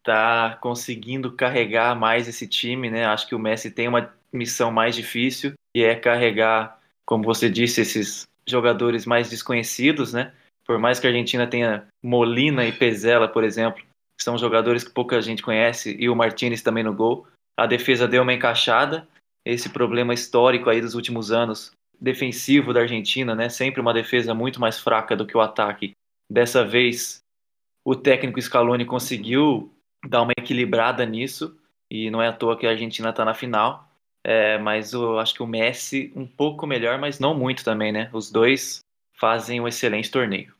está conseguindo carregar mais esse time, né? Acho que o Messi tem uma missão mais difícil e é carregar, como você disse, esses jogadores mais desconhecidos, né? Por mais que a Argentina tenha Molina e Pezela, por exemplo, são jogadores que pouca gente conhece, e o Martinez também no gol, a defesa deu uma encaixada esse problema histórico aí dos últimos anos, defensivo da Argentina, né? Sempre uma defesa muito mais fraca do que o ataque. Dessa vez, o técnico Scaloni conseguiu dar uma equilibrada nisso e não é à toa que a Argentina está na final. É, mas eu acho que o Messi um pouco melhor, mas não muito também, né? Os dois fazem um excelente torneio.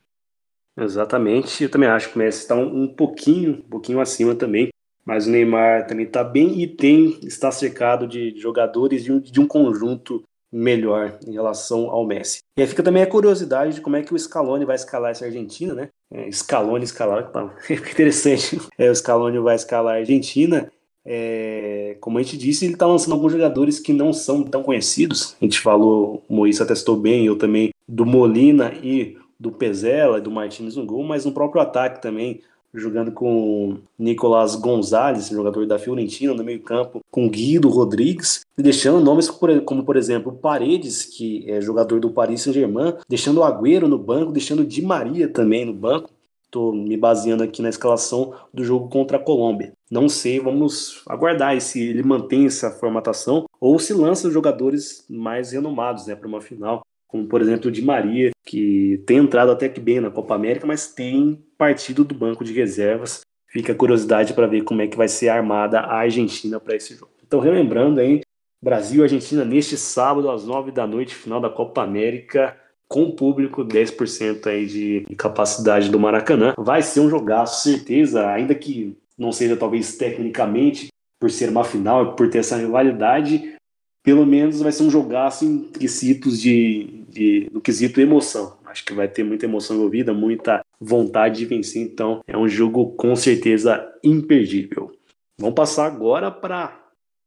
Exatamente, eu também acho que o Messi está um, um pouquinho, um pouquinho acima também. Mas o Neymar também está bem e tem está cercado de jogadores de um, de um conjunto melhor em relação ao Messi. E aí fica também a curiosidade de como é que o Scaloni vai escalar essa Argentina, né? É, Scaloni escalar, tá interessante. É, o Scaloni vai escalar a Argentina é, como a gente disse, ele está lançando alguns jogadores que não são tão conhecidos. A gente falou, o Moisés atestou bem, eu também, do Molina e do Pezela do Martins no gol, mas no próprio ataque também, jogando com Nicolas Gonzalez, jogador da Fiorentina, no meio-campo, com Guido Rodrigues, deixando nomes como, por exemplo, Paredes, que é jogador do Paris Saint-Germain, deixando Agüero no banco, deixando Di Maria também no banco. Estou me baseando aqui na escalação do jogo contra a Colômbia. Não sei, vamos aguardar se ele mantém essa formatação ou se lança jogadores mais renomados né, para uma final como por exemplo o Di Maria, que tem entrado até que bem na Copa América, mas tem partido do banco de reservas. Fica a curiosidade para ver como é que vai ser armada a Argentina para esse jogo. Então, relembrando aí, Brasil e Argentina neste sábado às 9 da noite, final da Copa América, com público, 10% aí de capacidade do Maracanã. Vai ser um jogaço, certeza, ainda que não seja talvez tecnicamente, por ser uma final, por ter essa rivalidade, pelo menos vai ser um jogaço em quesitos de, de, no quesito emoção. Acho que vai ter muita emoção envolvida, muita vontade de vencer, então é um jogo com certeza imperdível. Vamos passar agora para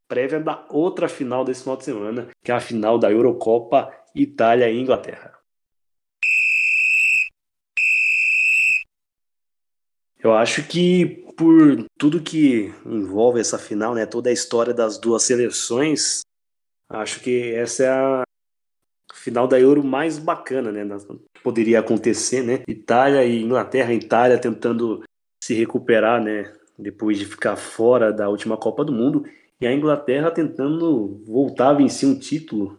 prévia da outra final desse final de semana, que é a final da Eurocopa Itália e Inglaterra. Eu acho que por tudo que envolve essa final, né, toda a história das duas seleções, Acho que essa é a final da Euro mais bacana, né? Poderia acontecer, né? Itália e Inglaterra, Itália tentando se recuperar, né? Depois de ficar fora da última Copa do Mundo, e a Inglaterra tentando voltar a vencer um título,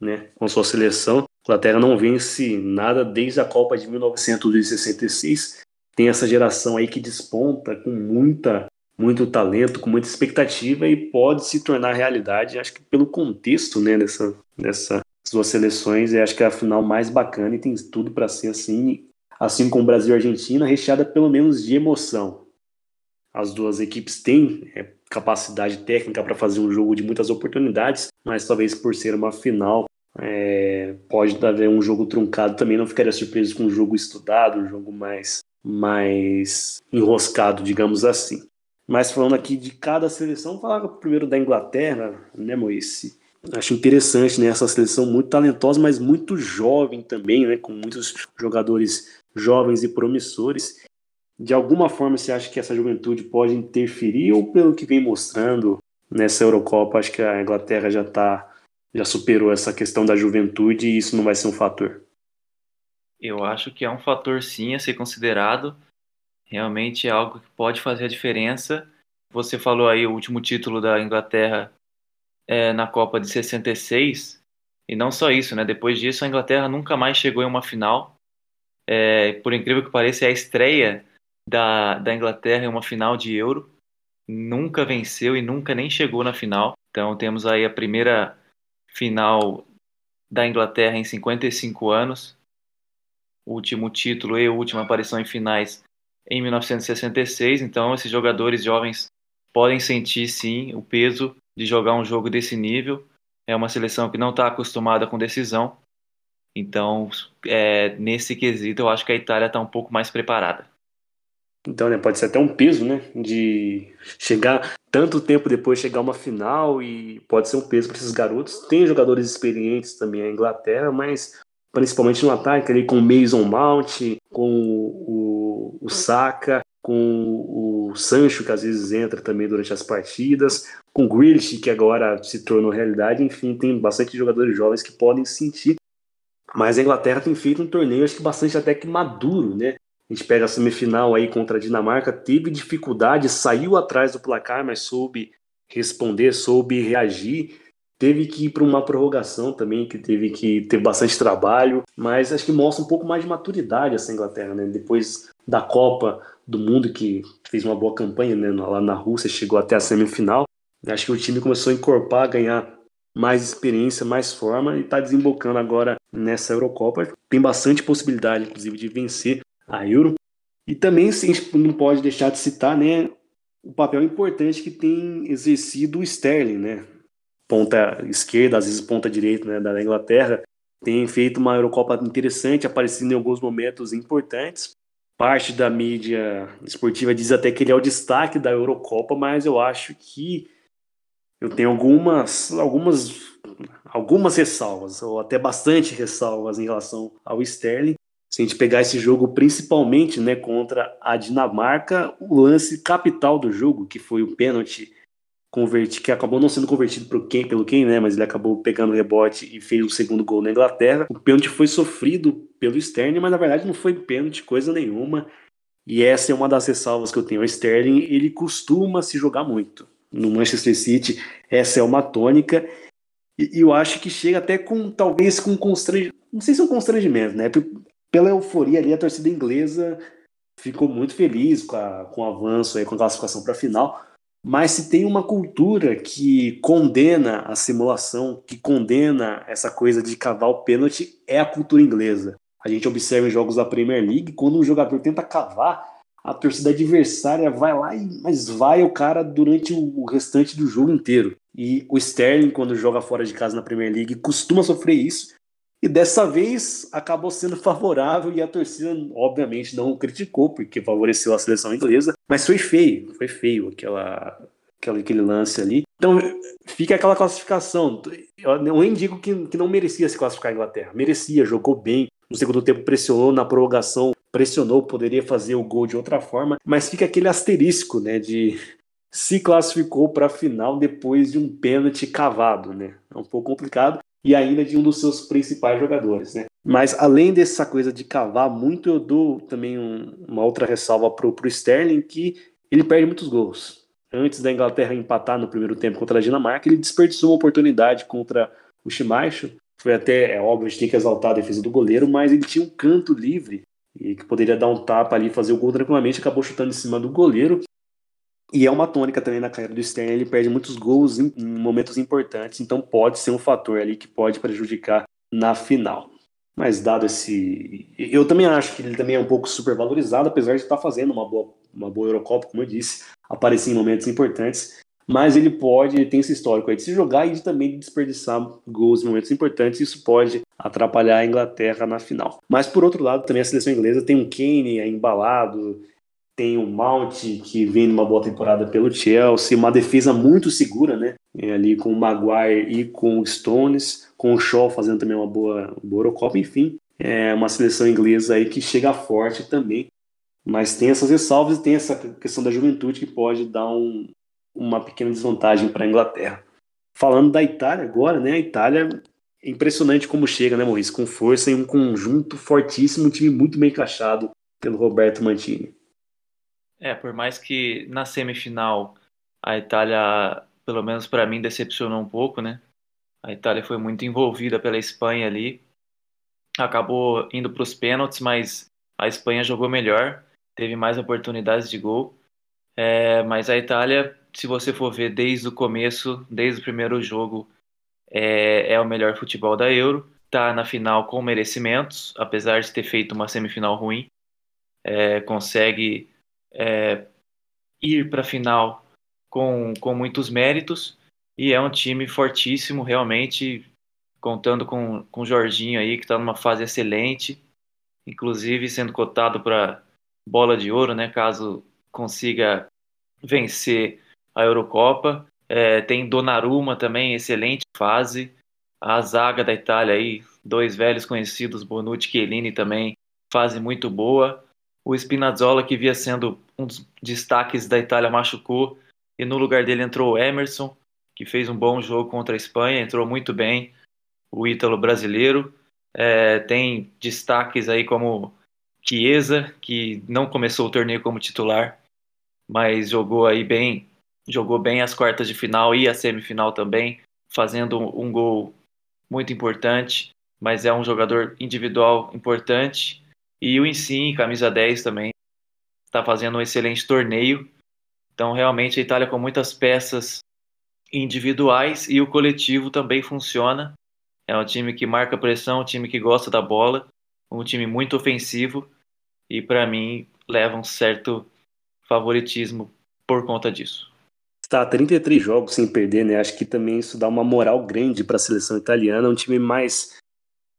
né? Com sua seleção. A Inglaterra não vence nada desde a Copa de 1966. Tem essa geração aí que desponta com muita muito talento, com muita expectativa e pode se tornar realidade. Acho que pelo contexto né, dessa, dessas duas seleções, acho que é a final mais bacana e tem tudo para ser assim, assim como Brasil e Argentina, recheada pelo menos de emoção. As duas equipes têm é, capacidade técnica para fazer um jogo de muitas oportunidades, mas talvez por ser uma final é, pode haver um jogo truncado também. Não ficaria surpreso com um jogo estudado, um jogo mais mais enroscado, digamos assim. Mas falando aqui de cada seleção, falar primeiro da Inglaterra, né, Moisés? Acho interessante, né? Essa seleção muito talentosa, mas muito jovem também, né? Com muitos jogadores jovens e promissores. De alguma forma, você acha que essa juventude pode interferir ou pelo que vem mostrando nessa Eurocopa, acho que a Inglaterra já tá, já superou essa questão da juventude e isso não vai ser um fator? Eu acho que é um fator sim a ser considerado, realmente é algo que pode fazer a diferença. Você falou aí o último título da Inglaterra é, na Copa de 66, e não só isso, né? Depois disso, a Inglaterra nunca mais chegou em uma final. É, por incrível que pareça, é a estreia da, da Inglaterra em uma final de Euro. Nunca venceu e nunca nem chegou na final. Então temos aí a primeira final da Inglaterra em 55 anos. O último título e a última aparição em finais em 1966. Então, esses jogadores jovens podem sentir sim o peso de jogar um jogo desse nível. É uma seleção que não está acostumada com decisão. Então, é, nesse quesito, eu acho que a Itália está um pouco mais preparada. Então, né, pode ser até um peso, né, de chegar tanto tempo depois chegar uma final e pode ser um peso para esses garotos. Tem jogadores experientes também a Inglaterra, mas principalmente no ataque ali com o Mason Mount, com o o, Saka, com o Sancho, que às vezes entra também durante as partidas, com o Grealish, que agora se tornou realidade, enfim, tem bastante jogadores jovens que podem sentir. Mas a Inglaterra tem feito um torneio, acho que bastante até que maduro, né? A gente pega a semifinal aí contra a Dinamarca, teve dificuldade, saiu atrás do placar, mas soube responder, soube reagir teve que ir para uma prorrogação também, que teve que ter bastante trabalho, mas acho que mostra um pouco mais de maturidade essa Inglaterra, né? Depois da Copa do Mundo, que fez uma boa campanha né? lá na Rússia, chegou até a semifinal. Acho que o time começou a encorpar, a ganhar mais experiência, mais forma e está desembocando agora nessa Eurocopa. Tem bastante possibilidade, inclusive, de vencer a Euro. E também a gente não pode deixar de citar né, o papel importante que tem exercido o Sterling, né? Ponta esquerda, às vezes ponta direita né, da Inglaterra, tem feito uma Eurocopa interessante, aparecendo em alguns momentos importantes. parte da mídia esportiva diz até que ele é o destaque da Eurocopa, mas eu acho que eu tenho algumas, algumas, algumas ressalvas, ou até bastante ressalvas em relação ao Sterling. Se a gente pegar esse jogo principalmente né, contra a Dinamarca, o lance capital do jogo, que foi o pênalti converti, que acabou não sendo convertido pelo quem, pelo quem, né? Mas ele acabou pegando o rebote e fez o segundo gol na Inglaterra. O pênalti foi sofrido pelo Sterling, mas na verdade não foi pênalti, coisa nenhuma. E essa é uma das ressalvas que eu tenho. O Sterling, ele costuma se jogar muito. No Manchester City, essa é uma tônica. E, e eu acho que chega até com, talvez, com constrangimento. Não sei se é um constrangimento, né? Pela euforia ali, a torcida inglesa ficou muito feliz com, a, com o avanço aí, com a classificação para a final mas se tem uma cultura que condena a simulação, que condena essa coisa de cavar o pênalti, é a cultura inglesa. A gente observa em jogos da Premier League, quando um jogador tenta cavar, a torcida adversária vai lá e mas vai o cara durante o restante do jogo inteiro. E o Sterling, quando joga fora de casa na Premier League, costuma sofrer isso. E dessa vez acabou sendo favorável e a torcida, obviamente, não criticou, porque favoreceu a seleção inglesa, mas foi feio, foi feio aquela, aquela, aquele lance ali. Então fica aquela classificação. Eu nem digo que, que não merecia se classificar a Inglaterra, merecia, jogou bem. No segundo tempo pressionou, na prorrogação pressionou, poderia fazer o gol de outra forma, mas fica aquele asterisco, né, de se classificou para a final depois de um pênalti cavado, né? É um pouco complicado e ainda de um dos seus principais jogadores, né? Mas além dessa coisa de cavar muito, eu dou também um, uma outra ressalva pro, pro Sterling, que ele perde muitos gols. Antes da Inglaterra empatar no primeiro tempo contra a Dinamarca, ele desperdiçou uma oportunidade contra o Schmeichel. Foi até, é óbvio, a gente tem que exaltar a defesa do goleiro, mas ele tinha um canto livre e que poderia dar um tapa ali fazer o gol tranquilamente, acabou chutando em cima do goleiro. E é uma tônica também na carreira do Sterling, ele perde muitos gols em, momentos importantes, então pode ser um fator ali que pode prejudicar na final. Mas dado esse. Eu também acho que ele também é um pouco supervalorizado, apesar de estar fazendo uma boa, uma boa Eurocopa, como eu disse, aparecer em momentos importantes. Mas ele pode, ele tem esse histórico aí de se jogar e de também desperdiçar gols em momentos importantes. Isso pode atrapalhar a Inglaterra na final. Mas por outro lado, também a seleção inglesa tem um Kane embalado, tem o Mount, que vem numa boa temporada pelo Chelsea, uma defesa muito segura, né? É, ali com o Maguire e com o Stones, com o Shaw fazendo também uma boa, boa Eurocopa, enfim. É uma seleção inglesa aí que chega forte também, mas tem essas ressalvas e tem essa questão da juventude que pode dar um, uma pequena desvantagem para a Inglaterra. Falando da Itália agora, né? A Itália é impressionante como chega, né, Maurício? Com força em um conjunto fortíssimo, um time muito bem encaixado pelo Roberto Mantini. É, por mais que na semifinal a Itália, pelo menos para mim, decepcionou um pouco, né? A Itália foi muito envolvida pela Espanha ali, acabou indo para os pênaltis, mas a Espanha jogou melhor, teve mais oportunidades de gol. É, mas a Itália, se você for ver desde o começo, desde o primeiro jogo, é, é o melhor futebol da Euro. Está na final com merecimentos, apesar de ter feito uma semifinal ruim. É, consegue é, ir para a final com, com muitos méritos e é um time fortíssimo, realmente, contando com, com o Jorginho aí, que está numa fase excelente, inclusive sendo cotado para bola de ouro, né, caso consiga vencer a Eurocopa. É, tem Donnarumma também, excelente fase. A zaga da Itália aí, dois velhos conhecidos, Bonucci e Chiellini também, fase muito boa. O Spinazzola, que via sendo um dos destaques da Itália, machucou e no lugar dele entrou o Emerson, que fez um bom jogo contra a Espanha, entrou muito bem. O ítalo brasileiro é, tem destaques aí como Chiesa, que não começou o torneio como titular, mas jogou aí bem, jogou bem as quartas de final e a semifinal também, fazendo um, um gol muito importante, mas é um jogador individual importante e o Insigne, camisa 10 também, está fazendo um excelente torneio. Então, realmente, a Itália com muitas peças individuais e o coletivo também funciona. É um time que marca pressão, um time que gosta da bola, um time muito ofensivo e, para mim, leva um certo favoritismo por conta disso. Está 33 jogos sem perder, né? Acho que também isso dá uma moral grande para a seleção italiana, um time mais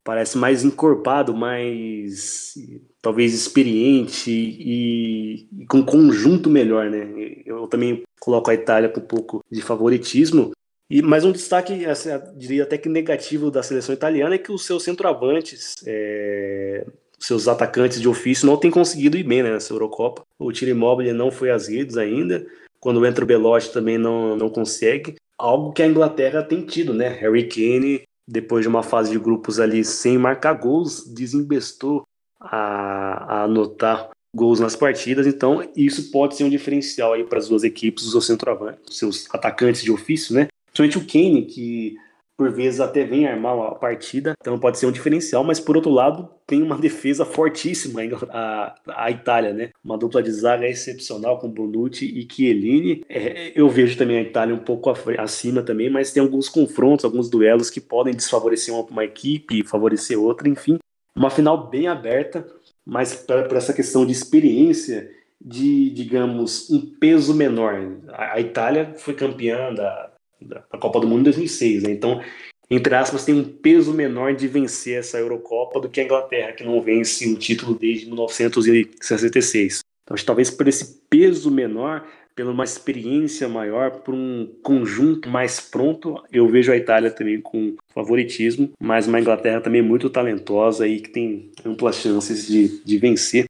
parece mais encorpado, mais talvez experiente e, e, com conjunto melhor, né? Eu também coloco a Itália com um pouco de favoritismo. E mais um destaque, assim, diria até que negativo da seleção italiana é que os seus centroavantes, é, seus atacantes de ofício não têm conseguido ir bem né, nessa Eurocopa. O Tiro Immobile não foi às redes ainda. Quando entra o Belotti também não, não consegue. Algo que a Inglaterra tem tido, né? Harry Kane, depois de uma fase de grupos ali sem marcar gols, desembestou a, a anotar gols nas partidas, então isso pode ser um diferencial aí para as duas equipes, os seus centroavantes, seus atacantes de ofício, né? Principalmente o Kane, que por vezes até vem armar a partida, então pode ser um diferencial, mas por outro lado tem uma defesa fortíssima a, a Itália, né? Uma dupla de zaga excepcional com Bonucci e Chiellini. É, eu vejo também a Itália um pouco acima também, mas tem alguns confrontos, alguns duelos que podem desfavorecer uma, uma equipe favorecer outra, enfim. Uma final bem aberta, mas para essa questão de experiência, de, digamos, um peso menor. A, a Itália foi campeã da, da, Copa do Mundo em 2006, né? Então, entre aspas, tem um peso menor de vencer essa Eurocopa do que a Inglaterra, que não vence um título desde 1966. Então, talvez por esse peso menor, pela uma experiência maior, por um conjunto mais pronto, eu vejo a Itália também com favoritismo, mas uma Inglaterra também muito talentosa e que tem amplas chances de, de vencer.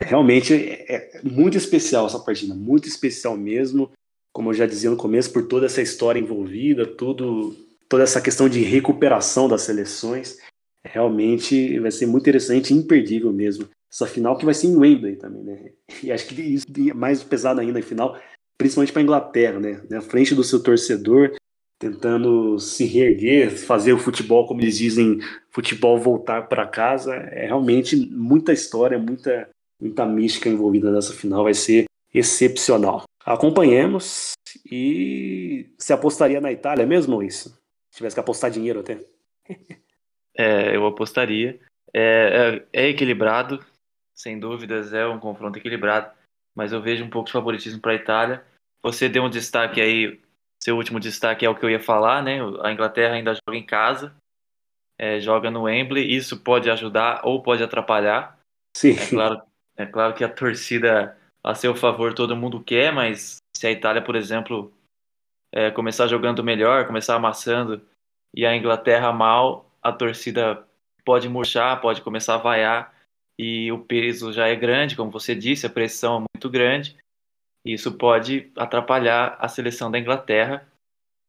Realmente é, é muito especial essa partida, muito especial mesmo, como eu já dizia no começo, por toda essa história envolvida, tudo, toda essa questão de recuperação das seleções. Realmente vai ser muito interessante, imperdível mesmo essa final que vai ser em Wembley também, né? E acho que isso é mais pesado ainda final, principalmente para a Inglaterra, né? Na frente do seu torcedor, tentando se reerguer, fazer o futebol, como eles dizem, futebol voltar para casa. É realmente muita história, muita, muita mística envolvida nessa final. Vai ser excepcional. Acompanhemos e se apostaria na Itália mesmo isso? Se tivesse que apostar dinheiro até. É, eu apostaria. É, é, é equilibrado, sem dúvidas, é um confronto equilibrado, mas eu vejo um pouco de favoritismo para a Itália. Você deu um destaque aí, seu último destaque é o que eu ia falar, né? A Inglaterra ainda joga em casa, é, joga no Wembley, isso pode ajudar ou pode atrapalhar. Sim. É claro, é claro que a torcida a seu favor todo mundo quer, mas se a Itália, por exemplo, é, começar jogando melhor, começar amassando, e a Inglaterra mal, a torcida pode murchar, pode começar a vaiar e o peso já é grande, como você disse, a pressão é muito grande. Isso pode atrapalhar a seleção da Inglaterra,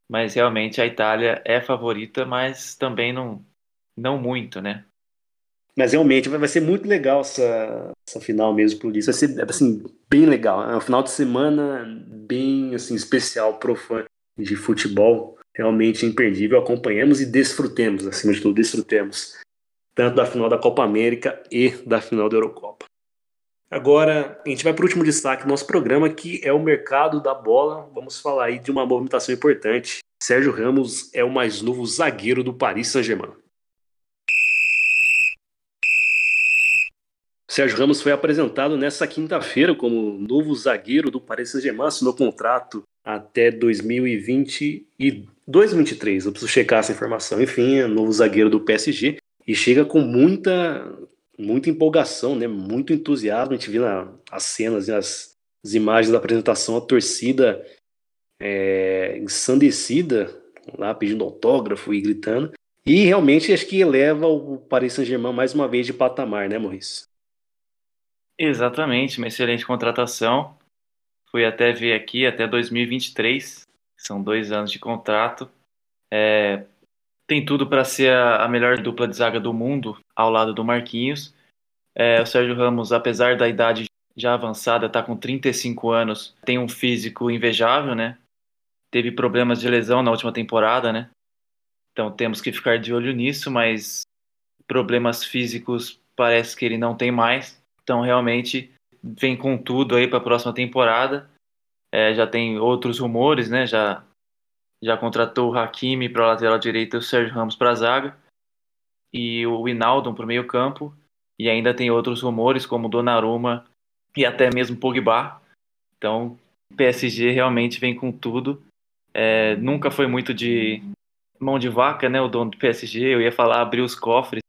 mas realmente a Itália é favorita, mas também não, não muito, né? Mas realmente vai ser muito legal essa, essa final mesmo por isso. Vai ser assim, bem legal. É um final de semana bem assim, especial pro fã de futebol. Realmente imperdível. Acompanhemos e desfrutemos, acima de tudo, desfrutemos tanto da final da Copa América e da final da Eurocopa. Agora, a gente vai para o último destaque do nosso programa, que é o mercado da bola. Vamos falar aí de uma movimentação importante. Sérgio Ramos é o mais novo zagueiro do Paris Saint-Germain. Sérgio Ramos foi apresentado nesta quinta-feira como novo zagueiro do Paris Saint-Germain, assinou contrato até 2020 e 2023. Eu preciso checar essa informação. Enfim, é novo zagueiro do PSG e chega com muita muita empolgação, né? Muito entusiasmo. A gente viu as cenas, né? as, as, imagens da apresentação, a torcida é, ensandecida lá pedindo autógrafo e gritando. E realmente acho que eleva o Paris Saint-Germain mais uma vez de patamar, né, Maurício? Exatamente, uma excelente contratação. Fui até ver aqui até 2023, são dois anos de contrato. É, tem tudo para ser a, a, melhor dupla de zaga do mundo, ao lado do Marquinhos. É, o Sérgio Ramos, apesar da idade já avançada, está com 35 anos, tem um físico invejável, né? Teve problemas de lesão na última temporada, né? Então temos que ficar de olho nisso, mas problemas físicos parece que ele não tem mais. Então realmente vem com tudo aí para a próxima temporada. É, já tem outros rumores, né? Já já contratou o Hakimi para a lateral direita e o Sérgio Ramos para a zaga e o Winaldo para o meio campo e ainda tem outros rumores como Donnarumma e até mesmo Pogba. Então, PSG realmente vem com tudo. É, nunca foi muito de mão de vaca, né? O dono do PSG. Eu ia falar abrir os cofres,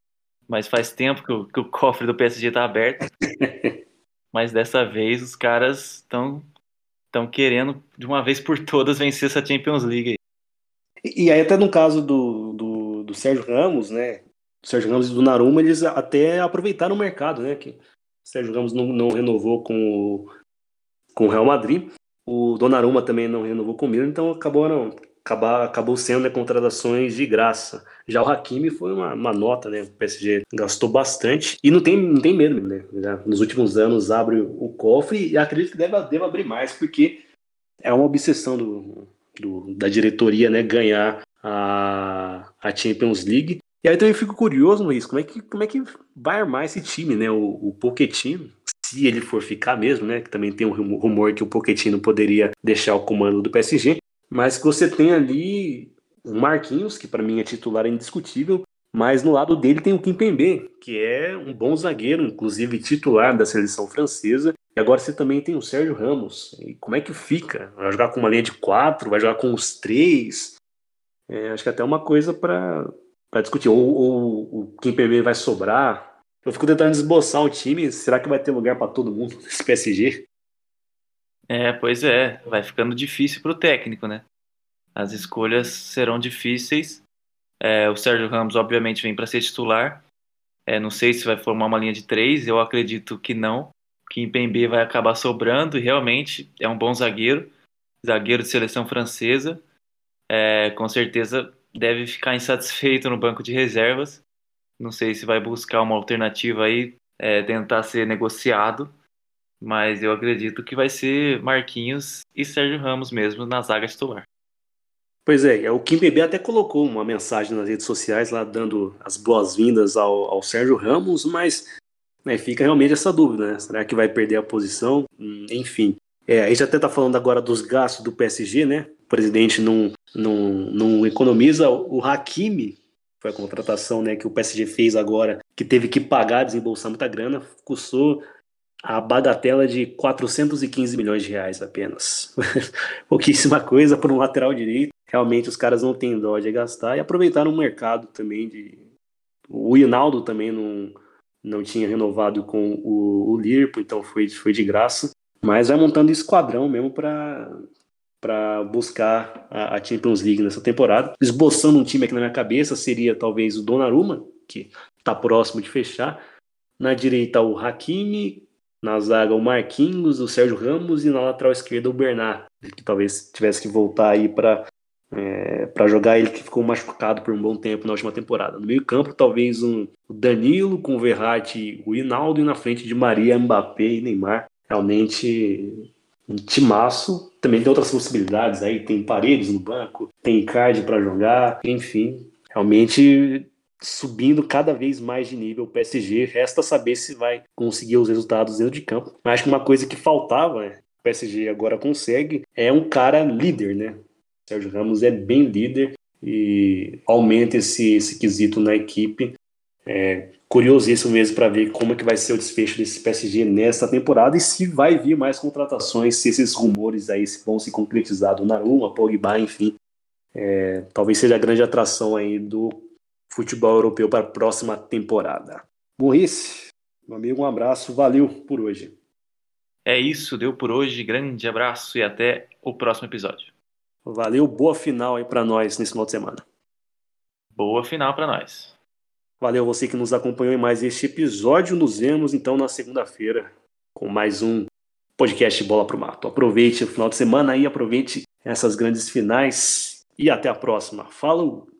mas faz tempo que o, que o cofre do PSG está aberto. mas dessa vez os caras estão estão querendo de uma vez por todas vencer essa Champions League. E, e aí até no caso do, do, do Sérgio Ramos, né? O Sérgio Ramos e do Naruma, eles até aproveitaram o mercado, né? Que o Sérgio Ramos não, não renovou com o, com o Real Madrid. O Donnarumma também não renovou com o Milan, então acabou, não, acabar, acabou sendo né, contratações de graça. Já o Hakimi foi uma, uma, nota, né? O PSG gastou bastante e não tem, não tem medo, né? Nos últimos anos abre o cofre e acredito que deve, deve abrir mais, porque é uma obsessão do, do, da diretoria, né? Ganhar a, a Champions League. E aí também fico curioso, Luiz, como é que, como é que vai armar esse time, né? O, o Pochettino, se ele for ficar mesmo, né? Que também tem um rumor que o Pochettino poderia deixar o comando do PSG. Mas que você tem ali o Marquinhos, que para mim é titular indiscutível, mas no lado dele tem o Kimpembe, que é um bom zagueiro, inclusive titular da seleção francesa. E agora você também tem o Sérgio Ramos. E como é que fica? Vai jogar com uma linha de quatro? Vai jogar com os três? É, acho que é até uma coisa para discutir. Ou, ou o Kimpembe vai sobrar? Eu fico tentando esboçar o time. Será que vai ter lugar para todo mundo nesse PSG? É, pois é. Vai ficando difícil para o técnico, né? As escolhas serão difíceis. É, o Sérgio Ramos, obviamente, vem para ser titular. É, não sei se vai formar uma linha de três, eu acredito que não. Que em PMB vai acabar sobrando e realmente é um bom zagueiro, zagueiro de seleção francesa. É, com certeza deve ficar insatisfeito no banco de reservas. Não sei se vai buscar uma alternativa aí, é, tentar ser negociado, mas eu acredito que vai ser Marquinhos e Sérgio Ramos mesmo na zaga titular. Pois é, o Kim Bebê até colocou uma mensagem nas redes sociais lá dando as boas-vindas ao, ao, Sérgio Ramos, mas né, fica realmente essa dúvida, né? Será que vai perder a posição? Hum, enfim. É, a gente até tá falando agora dos gastos do PSG, né? O presidente não, não, não economiza. O Hakimi, foi a contratação né, que o PSG fez agora, que teve que pagar, desembolsar muita grana, custou a bagatela de 415 milhões de reais apenas. Pouquíssima coisa por um lateral direito realmente os caras não têm dó de gastar e aproveitaram o mercado também de. O Hinaldo também não, não tinha renovado com o, o Liverpool, então foi, foi de graça. Mas vai montando esquadrão mesmo para para buscar a, a, Champions League nessa temporada. Esboçando um time aqui na minha cabeça seria talvez o Donnarumma, que está próximo de fechar. Na direita o Hakimi, na zaga o Marquinhos, o Sérgio Ramos e na lateral esquerda o Bernard, que talvez tivesse que voltar aí para é, para jogar ele que ficou machucado por um bom tempo na última temporada. No meio campo, talvez um Danilo com o Verratti o Hinaldo e na frente de Maria, Mbappé e Neymar. Realmente um timaço. Também tem outras possibilidades aí, tem Paredes no banco, tem Icardi para jogar, enfim. Realmente subindo cada vez mais de nível o PSG. Resta saber se vai conseguir os resultados dentro de campo. Mas acho que uma coisa que faltava, né? o PSG agora consegue, é um cara líder, né? Sérgio Ramos é bem líder e aumenta esse, esse quesito na equipe. É curiosíssimo mesmo para ver como é que vai ser o desfecho desse PSG nessa temporada e se vai vir mais contratações, se esses rumores aí vão se concretizar do Naruma, Pogba, enfim. É, talvez seja a grande atração aí do futebol europeu para a próxima temporada. Maurice, meu amigo, um abraço, valeu por hoje. É isso, deu por hoje. Grande abraço e até o próximo episódio. Valeu, boa final aí para nós nesse final de semana. Boa final para nós. Valeu você que nos acompanhou em mais este episódio. Nos vemos então na segunda-feira com mais um podcast Bola pro Mato. Aproveite o final de semana aí, aproveite essas grandes finais e até a próxima. Falou!